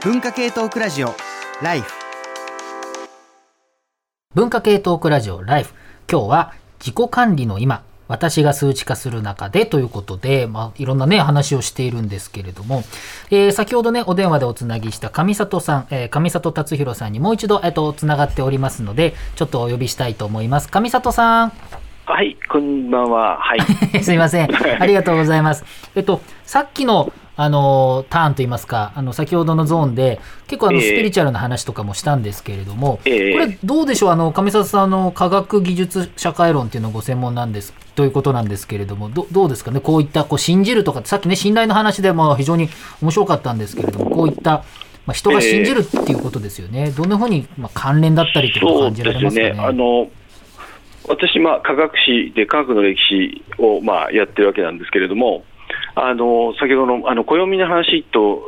文化系トークラジオライフ文化系トークラジオライフ今日は自己管理の今私が数値化する中でということで、まあ、いろんなね、話をしているんですけれども、えー、先ほどね、お電話でおつなぎした上里さん、えー、上里達弘さんにもう一度、えっ、と、つながっておりますので、ちょっとお呼びしたいと思います。上里さん。はい、こんばんは。はい。すいません。ありがとうございます。えっと、さっきのあのターンといいますか、あの先ほどのゾーンで、結構あのスピリチュアルな話とかもしたんですけれども、えー、これ、どうでしょう、あの上里さんの科学技術社会論っていうのがご専門なんですということなんですけれども、どどうですかね、こういったこう信じるとか、さっきね、信頼の話でも非常に面白かったんですけれども、こういったまあ、人が信じるっていうことですよね、えー、どんなふうに、まあ、関連だったりとか感じられますかね。あの私、まあ、科学史で科学の歴史を、まあ、やってるわけなんですけれども、あの先ほどのあの暦の話と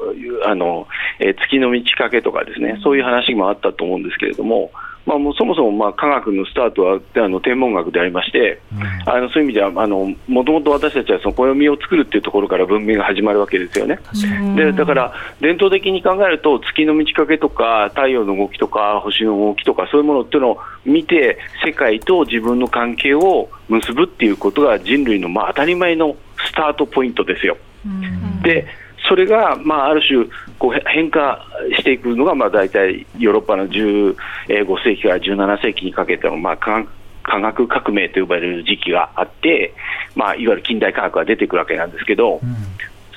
あの、えー、月の満ち欠けとかですね、そういう話もあったと思うんですけれども、まあ、もうそもそもまあ科学のスタートはあの天文学でありまして、うん、あのそういう意味ではもともと私たちはその暦を作るっていうところから文明が始まるわけですよね。でだから伝統的に考えると月の満ち欠けとか太陽の動きとか星の動きとかそういうものっていうのを見て世界と自分の関係を結ぶっていうことが人類のまあ当たり前のスタートポイントですよ。でそれが、まあ、ある種こう変化していくのが、まあ、大体ヨーロッパの15世紀から17世紀にかけての、まあ、科学革命と呼ばれる時期があって、まあ、いわゆる近代科学が出てくるわけなんですけど、うん、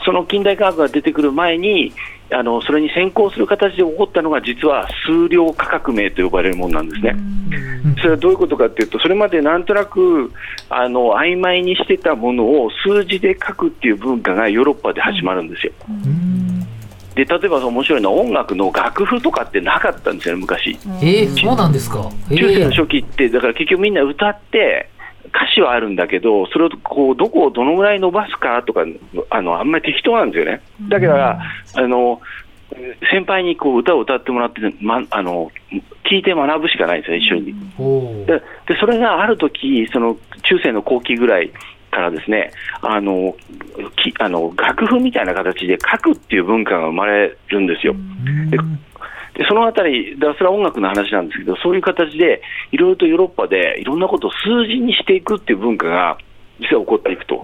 その近代科学が出てくる前にあのそれに先行する形で起こったのが実は数量化革命と呼ばれるものなんですね。それはどういうことかというとそれまでなんとなくあの曖昧にしてたものを数字で書くっていう文化がヨーロッパで始まるんですよ。で例えば面白いのは音楽の楽譜とかってなかったんですよね、昔。えー、そうなんですか、えー、中世の初期って、だから結局みんな歌って、歌詞はあるんだけど、それをこうどこをどのぐらい伸ばすかとか、あのあんまり適当なんですよね。だから、あの先輩にこう歌を歌ってもらって、ま、あの聞いて学ぶしかないんですよ、一緒に。ででそれがある時その中世の後期ぐらいからですねあのきあの楽譜みたいな形で書くっていう文化が生まれるんですよ。ででそのあたり、それは音楽の話なんですけど、そういう形で、いろいろとヨーロッパでいろんなことを数字にしていくっていう文化が実は起こっていくと。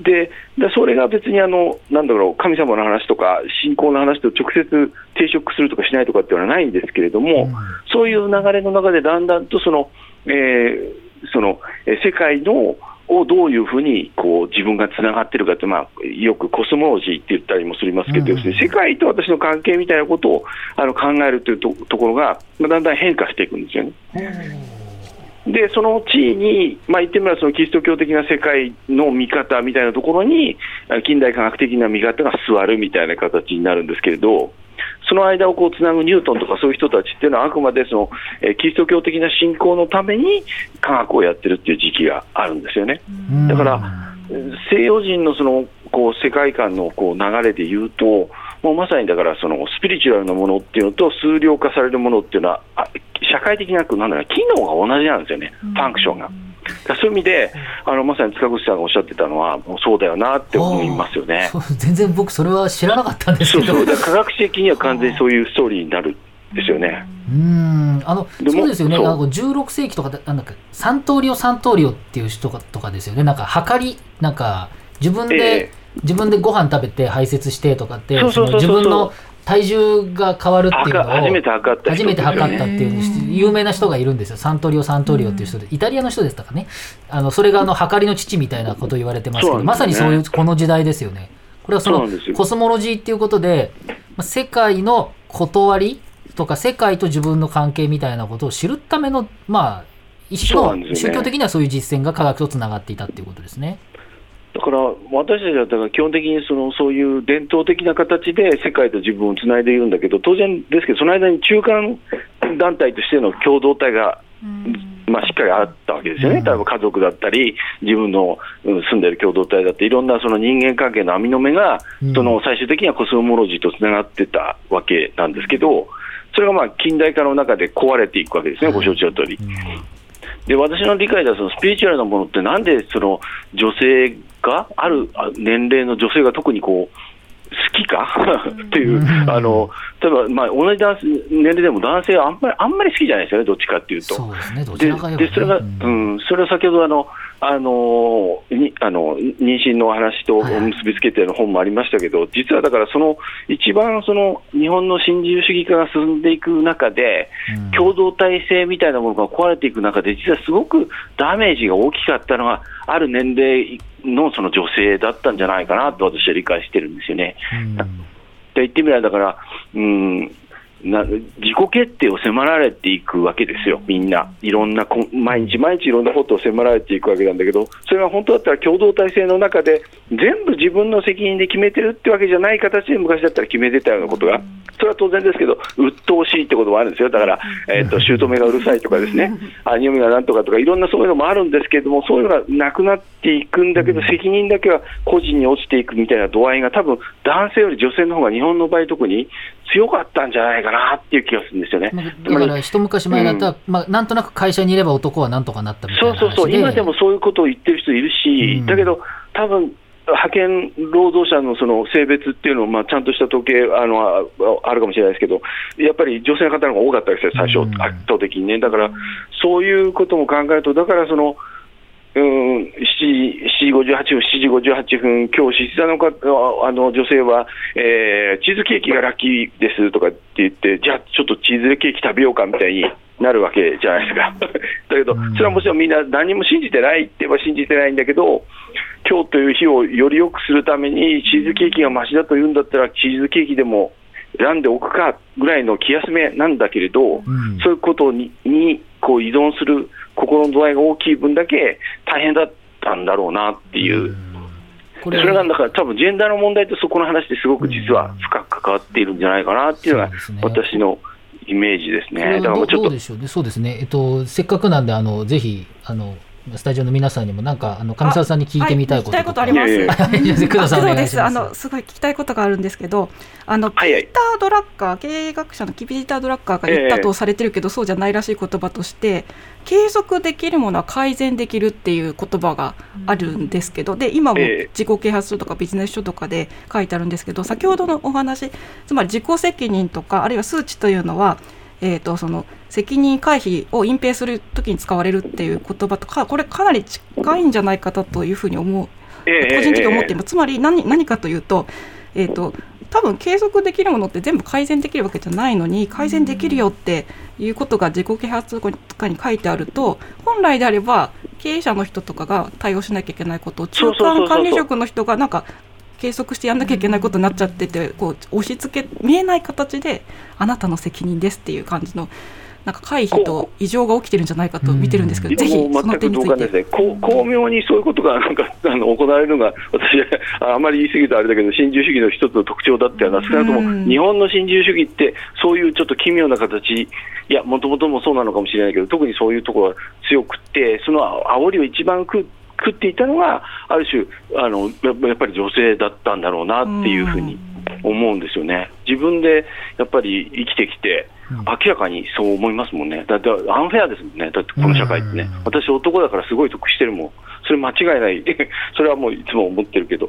ででそれが別にあのなんだろう神様の話とか信仰の話と直接抵触するとかしないとかっていうのはないんですけれども、うん、そういう流れの中でだんだんとその、えー、その世界のをどういうふうにこう自分がつながってるかって、まあ、よくコスモロジーって言ったりもしますけど、うん、世界と私の関係みたいなことをあの考えるというとところが、まあ、だんだん変化していくんですよね。でその地位に、まあ、言ってみればそのキリスト教的な世界の見方みたいなところに近代科学的な見方が座るみたいな形になるんですけれど、その間をこうつなぐニュートンとかそういう人たちっていうのは、あくまでその、えー、キリスト教的な信仰のために科学をやってるっていう時期があるんですよね。だから西洋人のそのこう世界観のこう流れで言うと、もうまさにだからそのスピリチュアルなものっていうのと数量化されるものっていうのは、社会的ななんだろう機能が同じなんですよね、ファンクションが。そういう意味で、あのまさに塚越さんがおっしゃってたのは、もうそうだよなって思いますよね。全然僕、それは知らなかったんですけど。そうそう。科学的には完全にそういうストーリーになるですよね。うん。あのそうですよね、なんか16世紀とかなんだっけ、サントーリオ、サントーリオっていう人とかですよね、なんか、はかり、なんか、自分で、えー、自分でご飯食べて排泄してとかって、自分の体重が変わるっていうのを初めて測った初めて測ったっていう有名な人がいるんですよ。サントリオサントリオっていう人で。イタリアの人でしたかね。あのそれがあの測りの父みたいなこと言われてますけど、ね、まさにそういうこの時代ですよね。これはそのコスモロジーっていうことで世界の断りとか世界と自分の関係みたいなことを知るためのまあ一種の宗教的にはそういう実践が科学とつながっていたっていうことですね。だから私たちはだから基本的にそのそういう伝統的な形で世界と自分をつないでいるんだけど、当然ですけど、その間に中間団体としての共同体が、まあ、しっかりあったわけですよね、例えば家族だったり、自分の住んでる共同体だっていろんなその人間関係の網の目が、その最終的にはコスモロジーとつながってたわけなんですけど、それがまあ近代化の中で壊れていくわけですね、ご承知の通り。で私の理解ではそのスピリチュアルなものってなんでその女性がある年齢の女性が特にこうきか？っていう、あの例えば、まあ、同じ男性年齢でも男性はあんまりあんまり好きじゃないですよね、どっちかっていうと。そうですね、どちらかで、それが、うん、それは先ほどあの、あのにあの妊娠の話と結びつけての本もありましたけど、実はだから、その一番その日本の新自由主義化が進んでいく中で、共同体制みたいなものが壊れていく中で、実はすごくダメージが大きかったのが、ある年齢のその女性だったんじゃないかなと私は理解してるんですよね。って言ってみれば、だから、うん、な自己決定を迫られていくわけですよ、みんな、いろんな毎日毎日いろんなことを迫られていくわけなんだけど、それは本当だったら共同体制の中で、全部自分の責任で決めてるってわけじゃない形で昔だったら決めてたようなことが、それは当然ですけど、鬱陶しいってこともあるんですよ、だから、えーと、姑がうるさいとかですね、兄嫁がなんとかとか、いろんなそういうのもあるんですけれども、そういうのがなくなっていくんだけど、責任だけは個人に落ちていくみたいな度合いが、多分男性より女性の方が日本の場合、特に強かったんじゃないかなっていう気がするんですよね。だから一昔前だったら、うん、まあ、なんとなく会社にいれば男はなんとかなったみたいなそうそうそう、今でもそういうことを言ってる人いるし、うん、だけど、多分派遣労働者のその性別っていうのを、まあ、ちゃんとした統計あのあるかもしれないですけど、やっぱり女性の方の方が多かったですよ、最初、圧倒的にね。だから、そういうことも考えると、だからその、うん、7時 ,7 時58分、7時58分、今日、出産のかあの女性は、えー、チーズケーキがラッキーですとかって言って、じゃあ、ちょっとチーズケーキ食べようかみたいになるわけじゃないですか。だけど、それはもちろんみんな何も信じてないって言えば信じてないんだけど、今日という日をより良くするために、チーズケーキがましだと言うんだったら、チーズケーキでも選んでおくかぐらいの気休めなんだけれど、うん、そういうことににこう依存する心の度合いが大きい分だけ大変だったんだろうなっていう。それがだから多分ジェンダーの問題とそこの話ですごく実は深く関わっているんじゃないかなっていうのが私のイメージですね。だからちょっと。そうですね。えっと、せっかくなんで、あの、ぜひ、あの、スタジオの皆さんにもなんかあの上沢さんに聞いてみたいこと、はい、聞きたいことあります。工藤です。あのす。ごい聞きたいことがあるんですけど、あのピータードラッカー経営学者のピータードラッカーが言ったとされてるけど、そうじゃないらしい言葉として、継続できるものは改善できるっていう言葉があるんですけど、で今も自己啓発書とかビジネス書とかで書いてあるんですけど、先ほどのお話、つまり自己責任とかあるいは数値というのはえーと、その責任回避を隠蔽するときに使われるっていう言葉とかこれかなり近いんじゃないかというふうに思う、個人的に思っています、つまり何何かというと,、えーと、多分継続できるものって全部改善できるわけじゃないのに改善できるよっていうことが自己啓発とかに書いてあると本来であれば経営者の人とかが対応しなきゃいけないことを中間管理職の人がなんか計測してやんなきゃいけないことになっちゃっててこう押し付け見えない形であなたの責任ですっていう感じのなんか回避と異常が起きてるんじゃないかと見てるんですけど、ぜひその点について。ね、巧妙にそういうことがなんか あの行われるのが、私はあまり言い過ぎるとあれだけど、新自由主義の一つの特徴だったような、少なくとも日本の新自由主義って、そういうちょっと奇妙な形、いや、もともともそうなのかもしれないけど、特にそういうところが強くて、その煽りを一番食食っていたのが、ある種あの、やっぱり女性だったんだろうなっていうふうに思うんですよね。自分でやっぱり生きてきて、明らかにそう思いますもんね、だってアンフェアですもんね、だってこの社会ってね、私、男だからすごい得してるもん、それ間違いない、それはもういつも思ってるけど、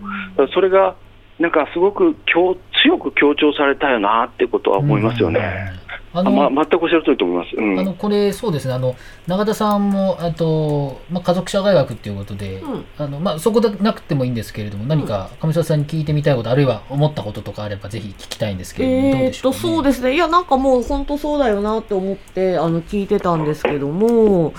それがなんかすごく強強く強調されたよなってことは思いますよね。あのま、全くおっしゃる通りと思います、うん、あのこれ、そうですね、あの永田さんもあと、まあ、家族社会学ということで、うん、あのまあ、そこでなくてもいいんですけれども、何か上沢さんに聞いてみたいこと、あるいは思ったこととかあれば、ぜひ聞きたいんですけれども、えー、っと、ね、そうですね、いや、なんかもう本当そうだよなって思ってあの聞いてたんですけども、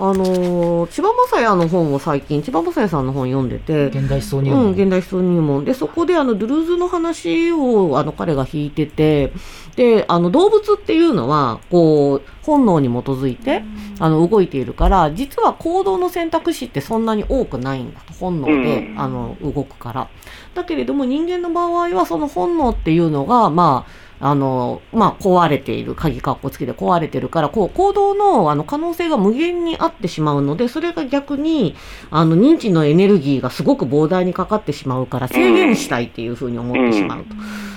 あの千葉雅也の本を最近、千葉雅也さんの本読んでて、現代思想入門、うん、現代思想入門。で、そこであのドゥルーズの話をあの彼が弾いてて、で、あの動物っていうのは、こう、本能に基づいて、あの動いているから、実は行動の選択肢ってそんなに多くないんだと。本能で、あの動くから。だけれども人間の場合はその本能っていうのが、まあ、あの、まあ、壊れている、鍵かっこつけて壊れてるから、こう、行動の、あの、可能性が無限にあってしまうので、それが逆に、あの、認知のエネルギーがすごく膨大にかかってしまうから、制限したいっていうふうに思ってしまうと。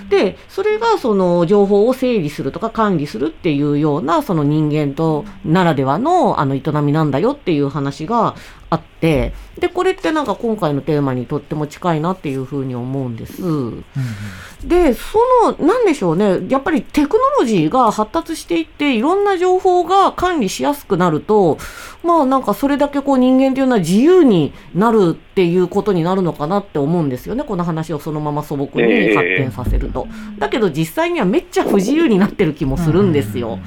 で、それがその情報を整理するとか管理するっていうようなその人間とならではのあの営みなんだよっていう話があってでこれってなんか今回のテーマにとっても近いなっていうふうに思うんです。うんで、その、なんでしょうね、やっぱりテクノロジーが発達していって、いろんな情報が管理しやすくなると、まあなんかそれだけこう人間というのは自由になるっていうことになるのかなって思うんですよね、この話をそのまま素朴に発展させると。だけど実際にはめっちゃ不自由になってる気もするんですよ。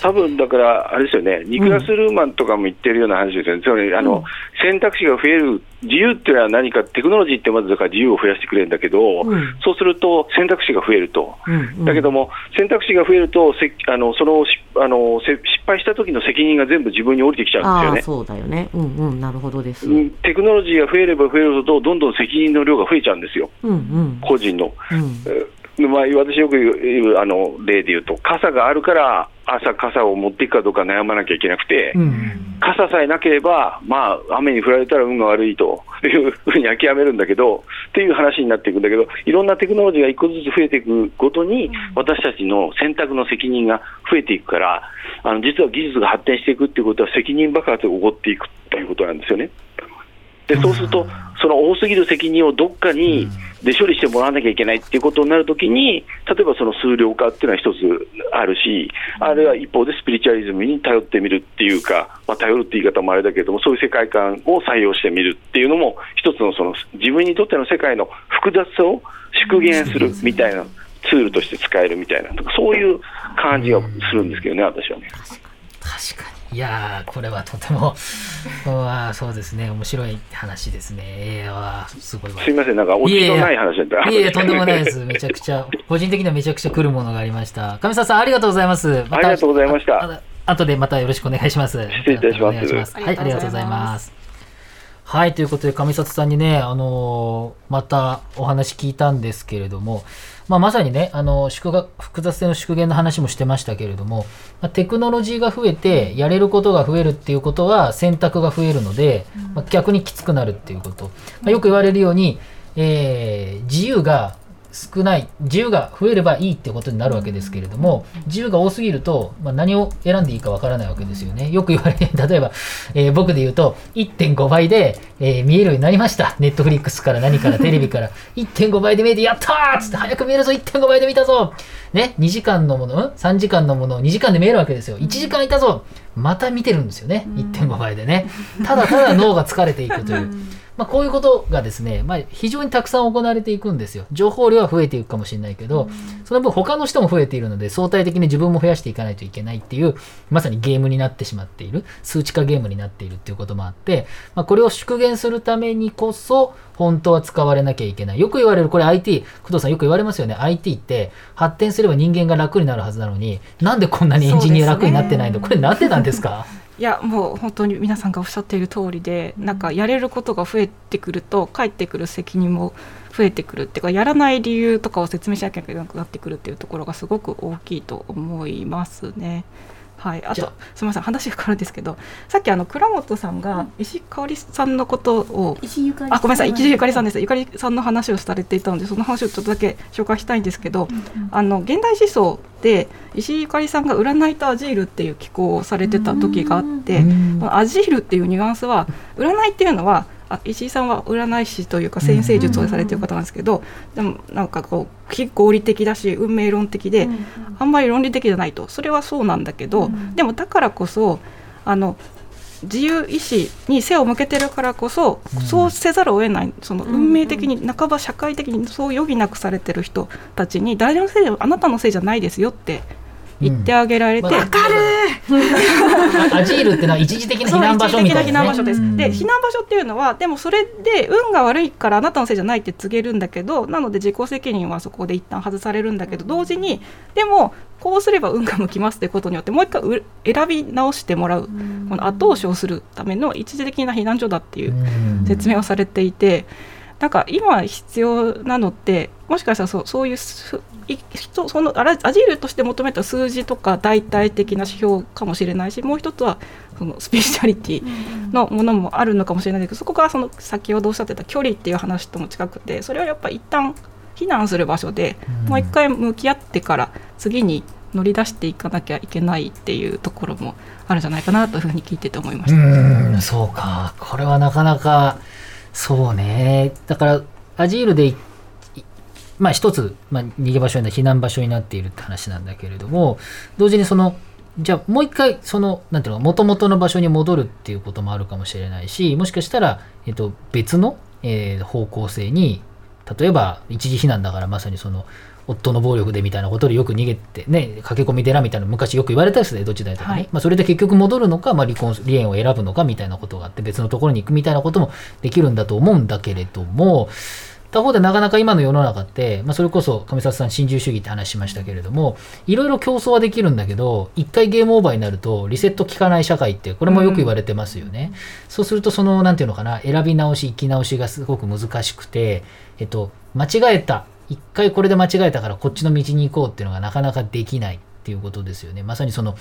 多分だから、あれですよね、ニクラス・ルーマンとかも言ってるような話ですよね、つまりあの、選択肢が増える、自由っていうのは何か、テクノロジーってまずだから自由を増やしてくれるんだけど、うん、そうすると選択肢が増えると、うん。うん、だけども、選択肢が増えると、せあのそのあの失敗した時の責任が全部自分に降りてきちゃうんですよね。そうだよね、うんうん、なるほどです。テクノロジーが増えれば増えるほど、どんどん責任の量が増えちゃうんですよ、うんうん、個人の。うん。まあ、私よく言うあの例で言うと、傘があるから朝、傘を持っていくかどうか悩まなきゃいけなくて、うん、傘さえなければ、まあ、雨に降られたら運が悪いと いうふうに諦めるんだけど、っていう話になっていくんだけど、いろんなテクノロジーが一個ずつ増えていくごとに、私たちの選択の責任が増えていくから、あの実は技術が発展していくっていうことは、責任爆発が起こっていくということなんですよね。でそうすると、その多すぎる責任をどっかにで処理してもらわなきゃいけないっていうことになるときに、例えばその数量化っていうのは一つあるし、あるいは一方でスピリチュアリズムに頼ってみるっていうか、まあ、頼るって言い方もあれだけども、そういう世界観を採用してみるっていうのも、一つのその自分にとっての世界の複雑さを縮減するみたいなツールとして使えるみたいな、そういう感じがするんですけどね、私はね。確かにいやこれはとても、あそうですね、面白い話ですね。えー、すごいすみません、なんか、落ちのない話だった。いえいえ、とんでもないです。めちゃくちゃ、個人的にはめちゃくちゃ来るものがありました。上沢さん、ありがとうございます。ま、ありがとうございました。後でまたよろしくお願いします。失礼いたします。ますはい、ありがとうございます。はい、ということで、上里さんにね、あのー、またお話聞いたんですけれども、まあ、まさにね、あの、縮が複雑性の縮減の話もしてましたけれども、まあ、テクノロジーが増えて、やれることが増えるっていうことは、選択が増えるので、まあ、逆にきつくなるっていうこと。まあ、よく言われるように、えー、自由が少ない自由が増えればいいってことになるわけですけれども自由が多すぎると、まあ、何を選んでいいかわからないわけですよね。よく言われて例えば、えー、僕で言うと1.5倍で、えー、見えるようになりました。ネットフリックスから何からテレビから。1.5倍で見えてやったーっつって早く見えるぞ1.5倍で見たぞ。ね2時間のもの3時間のものを2時間で見えるわけですよ。1時間いたぞ。また見てるんですよね。1.5倍でね。ただただ脳が疲れていくという まあ、こういうことがですね、まあ、非常にたくさん行われていくんですよ。情報量は増えていくかもしれないけど、その分他の人も増えているので、相対的に自分も増やしていかないといけないっていう、まさにゲームになってしまっている、数値化ゲームになっているっていうこともあって、まあ、これを縮減するためにこそ、本当は使われなきゃいけない。よく言われる、これ IT、工藤さんよく言われますよね。IT って発展すれば人間が楽になるはずなのに、なんでこんなにエンジニア楽になってないの、これなんでなんですか？いやもう本当に皆さんがおっしゃっている通りでなんかやれることが増えてくると帰ってくる責任も増えてくるっていうかやらない理由とかを説明しなきゃいけなくなってくるっていうところがすごく大きいと思いますね。はい、あとすみません話が変わるんですけどさっきあの倉本さんが石井香織さんのことを、石井ゆかりあごめんなさい石井ゆかりさんです。ゆかりさんの話をされていたのでその話をちょっとだけ紹介したいんですけど、うんうん、あの現代思想で石井ゆかりさんが占いとアジールっていう寄稿をされてた時があってアジールっていうニュアンスは占いっていうのはあ石井さんは占い師というか先生術をされてる方なんですけど、でもなんかこう非合理的だし運命論的で、あんまり論理的じゃないと。それはそうなんだけど、でもだからこそあの自由意志に背を向けてるからこそ、そうせざるを得ないその運命的に半ば社会的にそう余儀なくされてる人たちに誰のせいであなたのせいじゃないですよって言ってあげられて、わ、うん、かる。アジールっていうのは一時的な避難場所みたいな、ね、避難場所です。で避難場所っていうのはでもそれで運が悪いからあなたのせいじゃないって告げるんだけどなので自己責任はそこで一旦外されるんだけど同時にでもこうすれば運が向きますってことによってもう一回選び直してもらう。この後押しをするための一時的な避難所だっていう説明をされていて。なんか今必要なのってもしかしたらそうそういう人そのアジールとして求めた数字とか代替的な指標かもしれないしもう一つはそのスピリチュアリティのものもあるのかもしれないけどそこがその先ほどおっしゃってた距離っていう話とも近くてそれはやっぱり一旦避難する場所で、もう一回向き合ってから次に乗り出していかなきゃいけないっていうところもあるんじゃないかなというふうに聞いてて思いました。うん。そうか。これはなかなかそうね。だからアジールでまあ一つ、まあ、逃げ場所に避難場所になっているって話なんだけれども同時にそのじゃあもう一回そのなんていうの元々の場所に戻るっていうこともあるかもしれないしもしかしたら、えっと、別の、えー、方向性に例えば一時避難だからまさにその夫の暴力でみたいなことでよく逃げてね駆け込み寺みたいな昔よく言われたりする江戸時代とかね、はい、まあ、それで結局戻るのか、まあ、離婚離縁を選ぶのかみたいなことがあって別のところに行くみたいなこともできるんだと思うんだけれども他方でなかなか今の世の中って、まあ、それこそ上里さん新自由主義って話しましたけれどもいろいろ競争はできるんだけど一回ゲームオーバーになるとリセット効かない社会ってこれもよく言われてますよね、うん、そうするとそのなんていうのかな選び直し生き直しがすごく難しくて、えっと、間違えた。一回これで間違えたからこっちの道に行こうっていうのがなかなかできないっていうことですよね。まさにその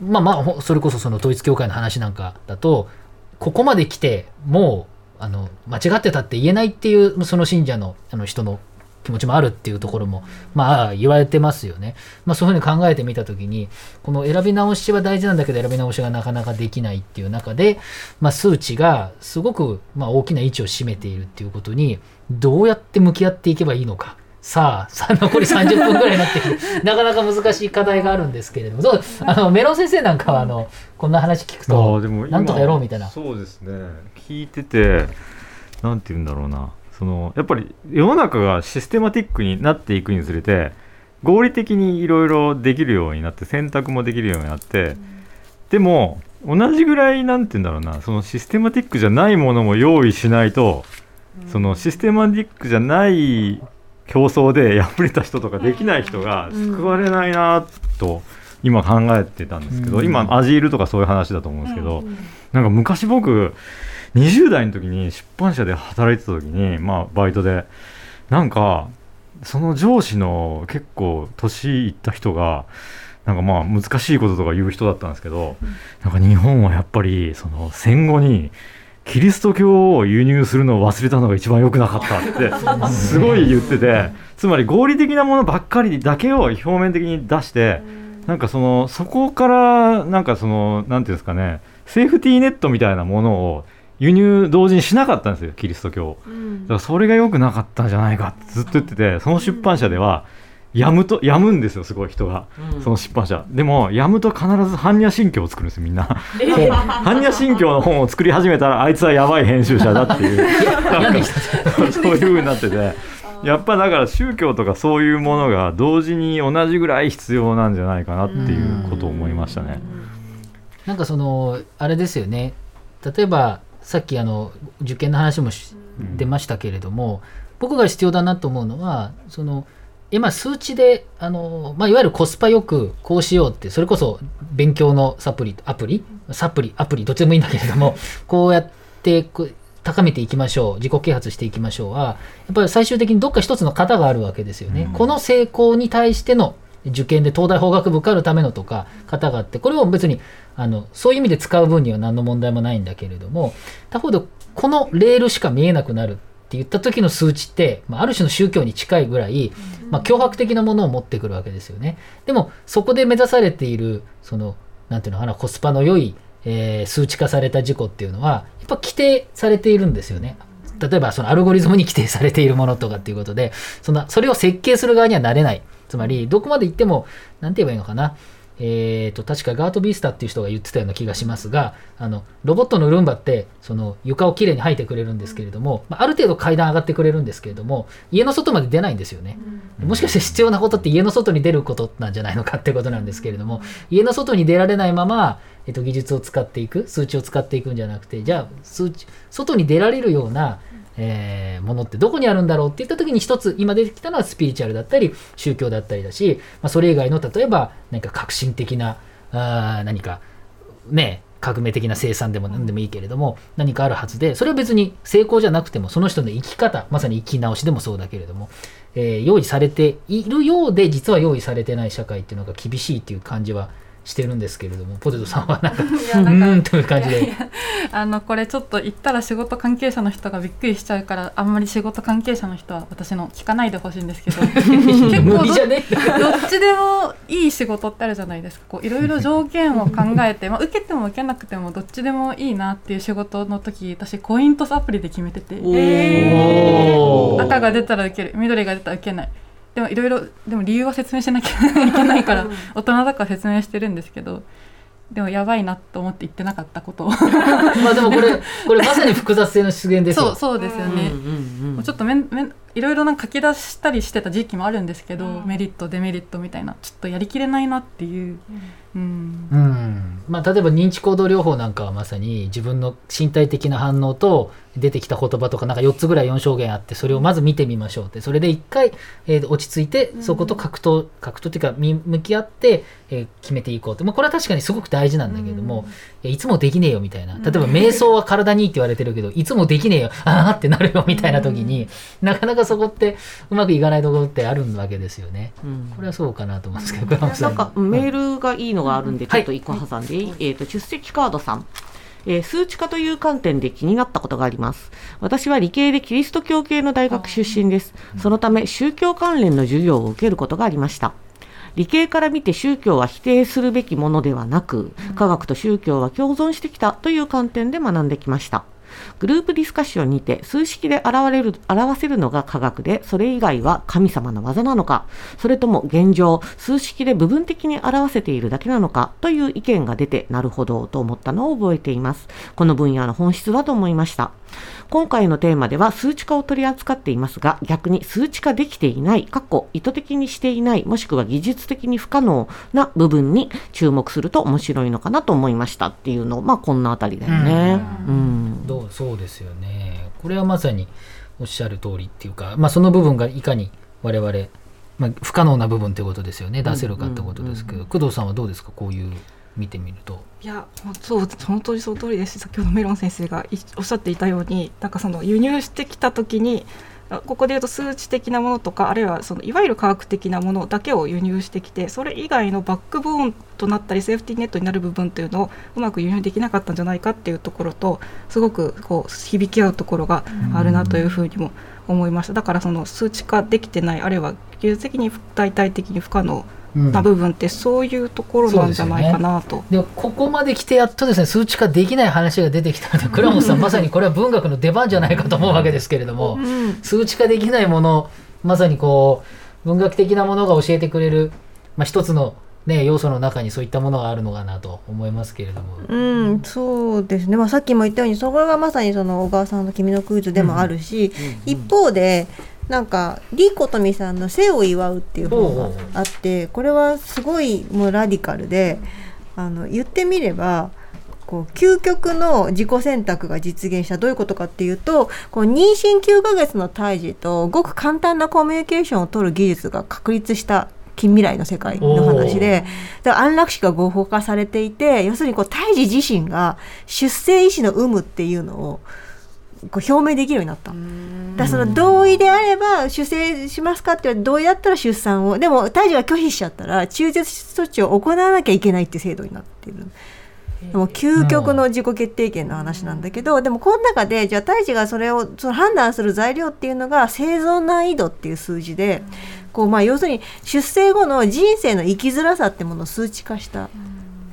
まあまあそれこそその統一教会の話なんかだとここまで来てもうあの間違ってたって言えないっていうその信者のあの人の気持ちもあるっていうところも、まあ、言われてますよね。まあ、そういうふうに考えてみたときに、この選び直しは大事なんだけど、選び直しがなかなかできないっていう中で、まあ、数値がすごく、まあ、大きな位置を占めているっていうことに、どうやって向き合っていけばいいのか。さあ、残り30分ぐらいになってきて、なかなか難しい課題があるんですけれども、そうあのメロン先生なんかはあのこんな話聞くと、なんとかやろうみたいな。そうですね、聞いてて、なんて言うんだろうな、そのやっぱり世の中がシステマティックになっていくにつれて、合理的にいろいろできるようになって、選択もできるようになって、でも、同じぐらい、なんて言うんだろうな、そのシステマティックじゃないものも用意しないと、そのシステマティックじゃない競争で敗れた人とかできない人が救われないなと今考えてたんですけど、今アジールとかそういう話だと思うんですけど、なんか昔僕20代の時に出版社で働いてた時に、まあ、バイトでなんかその上司の結構年いった人がなんかまあ難しいこととか言う人だったんですけど、なんか日本はやっぱりその戦後にキリスト教を輸入するのを忘れたのが一番良くなかったってすごい言っててつまり合理的なものばっかりだけを表面的に出してなんかそのそこからなんかそのなんていうんですかねセーフティーネットみたいなものを輸入同時にしなかったんですよキリスト教、だからそれが良くなかったんじゃないかってずっと言っててその出版社では、やむとやむんですよすごい人が、うん、その出版社。でもやむと必ず般若心経を作るんですよみんな。般若心経の本を作り始めたらあいつはやばい編集者だっていう。そういうふうになってて。やっぱだから宗教とかそういうものが同時に同じぐらい必要なんじゃないかなっていうことを思いましたね。なんかそのあれですよね。例えばさっきあの受験の話も出ましたけれども、僕が必要だなと思うのはその今数値であの、まあ、いわゆるコスパよくこうしようってそれこそ勉強のサプリアプリ？サプリアプリどっちでもいいんだけれどもこうやって高めていきましょう自己啓発していきましょうはやっぱり最終的にどっか一つの型があるわけですよね。うん、この成功に対しての受験で東大法学部受かるためのとか型があってこれを別にあのそういう意味で使う分には何の問題もないんだけれども他方でこのレールしか見えなくなるって言った時の数値って、まあ、ある種の宗教に近いぐらい、まあ、脅迫的なものを持ってくるわけですよね。でもそこで目指されているそのなんていうのかなコスパの良い、えー、数値化された事故っていうのはやっぱ規定されているんですよね。例えばそのアルゴリズムに規定されているものとかっていうことでそのそれを設計する側にはなれないつまりどこまで行っても何て言えばいいのかなえーと、確かガート・ビースタっていう人が言ってたような気がしますがあのロボットのルンバってその床をきれいに掃いてくれるんですけれども、まあ、ある程度階段上がってくれるんですけれども家の外まで出ないんですよね、もしかして必要なことって家の外に出ることなんじゃないのかってことなんですけれども家の外に出られないまま、えーと技術を使っていく数値を使っていくんじゃなくてじゃあ数値外に出られるようなえー、ものってどこにあるんだろうって言った時に一つ今出てきたのはスピリチュアルだったり宗教だったりだし、まあ、それ以外の例えば何か革新的なあ何かね革命的な生産でも何でもいいけれども何かあるはずでそれは別に成功じゃなくてもその人の生き方まさに生き直しでもそうだけれども、えー、用意されているようで実は用意されてない社会っていうのが厳しいっていう感じはしてるんですけれどもポテトさんはなんか うんという感じで。あのこれちょっと言ったら仕事関係者の人がびっくりしちゃうからあんまり仕事関係者の人は私の聞かないでほしいんですけど 結構どどっちでもいい仕事ってあるじゃないですか。こういろいろ条件を考えて、まあ、受けても受けなくてもどっちでもいいなっていう仕事の時私コイントスアプリで決めてて。赤が出たら受ける緑が出たら受けないでもいろいろでも理由は説明しなきゃいけないから大人だから説明してるんですけどでもやばいなと思って言ってなかったことを。まあでもこれこれまさに複雑性の出現ですよ。そうそうですよね、うんうん、ちょっとめんめんいろいろなんか書き出したりしてた時期もあるんですけど、うん、メリットデメリットみたいなちょっとやりきれないなっていう、うん、うん、まあ、例えば認知行動療法なんかはまさに自分の身体的な反応と出てきた言葉とかなんか4つぐらい4証言あってそれをまず見てみましょうって。それで1回、えー、落ち着いてそこと格闘格闘っていうか向き合って、えー、決めていこうって、まあ、これは確かにすごく大事なんだけども、うん、いつもできねえよみたいな。例えば瞑想は体にいいって言われてるけどいつもできねえよ。ああってなるよみたいな時に、なかなかそこってうまくいかないところってあるわけですよね、うん、これはそうかなと思うんですけど、なんかメールがいいのがあるんでちょっと1個挟んで、はい、えーと出席カードさん。えー、数値化という観点で気になったことがあります。私は理系でキリスト教系の大学出身です。そのため宗教関連の授業を受けることがありました。理系から見て宗教は否定するべきものではなく、科学と宗教は共存してきたという観点で学んできました。グループディスカッションにて数式で現れる表せるのが科学で、それ以外は神様の技なのか、それとも現状、数式で部分的に表せているだけなのかという意見が出て、なるほどと思ったのを覚えています。この分野の本質だと思いました。今回のテーマでは数値化を取り扱っていますが、逆に数値化できていない、過去意図的にしていない、もしくは技術的に不可能な部分に注目すると面白いのかなと思いましたっていうのまあこんなあたりだよね。うん、うん。どうそうですよね。これはまさにおっしゃる通りっていうか、まあその部分がいかに我々まあ、不可能な部分ってことですよね。出せるかってことですけど、工藤さんはどうですか？こういう見てみると。いやそう本当にその通りです。先ほどメロン先生がおっしゃっていたようになんかその輸入してきた時にここでいうと数値的なものとかあるいはそのいわゆる科学的なものだけを輸入してきてそれ以外のバックボーンとなったりセーフティーネットになる部分というのをうまく輸入できなかったんじゃないかっていうところとすごくこう響き合うところがあるなというふうにも思いました。だからその数値化できてないあるいは技術的に大体的に不可能な部分ってそういうところなんじゃないかなと。で、ね、ここまで来てやっとですね数値化できない話が出てきたので 倉本さんまさにこれは文学の出番じゃないかと思うわけですけれども、うん、数値化できないものまさにこう文学的なものが教えてくれる、まあ、一つのね、要素の中にそういったものがあるのかなと思いますけれども。うん、そうですね。まあさっきも言ったように、そこがまさにその小川さんの君のクイズでもあるし、うんうんうん、一方で。なんかリーコトミさんの「生を祝う」っていう本があってこれはすごいもうラディカルであの言ってみればこう究極の自己選択が実現した。どういうことかっていうとこう妊娠9ヶ月の胎児とごく簡単なコミュニケーションを取る技術が確立した近未来の世界の話で安楽死が合法化されていて要するにこう胎児自身が出生意思の有無っていうのをこう表明できるようになった。だその同意であれば出生しますかって言われて同意だったら出産をでも胎児が拒否しちゃったら中絶措置を行わなきゃいけないっていう制度になっている。でも究極の自己決定権の話なんだけど、でもこの中でじゃあ胎児がそれをその判断する材料っていうのが生存難易度っていう数字で、こうまあ要するに出生後の人生の生きづらさってものを数値化した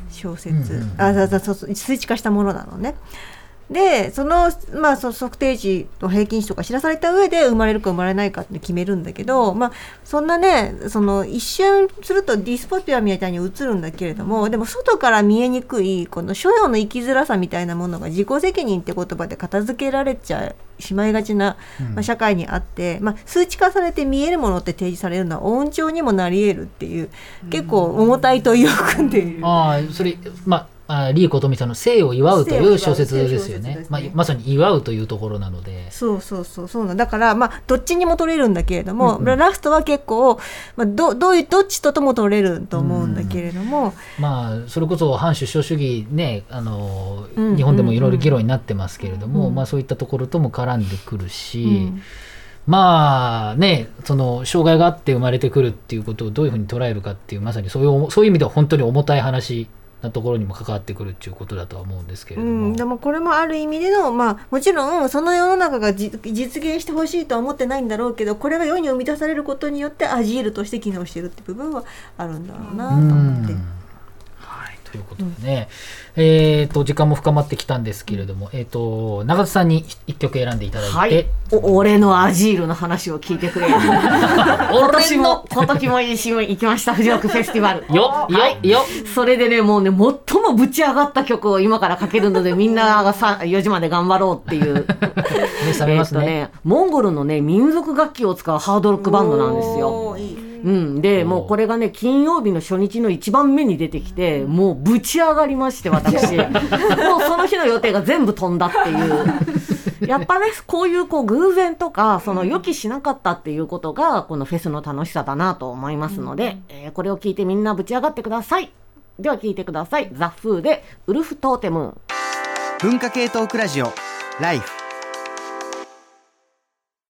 小説、あそう数値化したものなのね。でその,、まあ、その測定値と平均値とか知らされた上で生まれるか生まれないかって決めるんだけど、まあ、そんなねその一瞬するとディスポピアみたいに映るんだけれどもでも外から見えにくいこの所要の生きづらさみたいなものが自己責任って言葉で片付けられちゃしまいがちな、まあ、社会にあって、まあ、数値化されて見えるものって提示されるのは音調にもなり得るっていう結構重たい問いを組んでいる。あそれまああリー・コトミさんの「生を祝う」という小説ですよね、ね、まあ、まさに祝うというところなので。そうそうそうそうなんだ。からまあどっちにも取れるんだけれども、うんうん、ラストは結構、まあ、どどういうどっちととも取れると思うんだけれども、うん、まあそれこそ反出生主義ねあの、日本でもいろいろ議論になってますけれども、うんうん、まあ、そういったところとも絡んでくるし、うん。まあねその障害があって生まれてくるっていうことをどういうふうに捉えるかっていうまさにそういうそういう意味では本当に重たい話なところにも関わってくるっていうことだとは思うんですけれども、うん、でもこれもある意味でのまあもちろんその世の中が実現してほしいとは思ってないんだろうけどこれが世に生み出されることによってアジールとして機能してるって部分はあるんだろうなと思って。ということでね、うん、えっ、ー、と時間も深まってきたんですけれども、えっ、ー、と永田さんに一曲選んでいただいて、はい、俺のアジールの話を聞いてくれ 今年も今年もいいシーン行きました。フジロックフェスティバル。よよよ。それでねもうね最もぶち上がった曲を今からかけるので みんながさ4時まで頑張ろうっていう。目覚めますね。ねモンゴルのね民族楽器を使うハードロックバンドなんですよ。いいうん、でもうこれがね金曜日の初日の一番目に出てきてもうぶち上がりまして私。もうその日の予定が全部飛んだっていう。やっぱねこういうこう偶然とかその予期しなかったっていうことがこのフェスの楽しさだなと思いますので、えー、これを聞いてみんなぶち上がってください。では聞いてください。ザ・フーでウルフトーテム文化系トークラジオライフ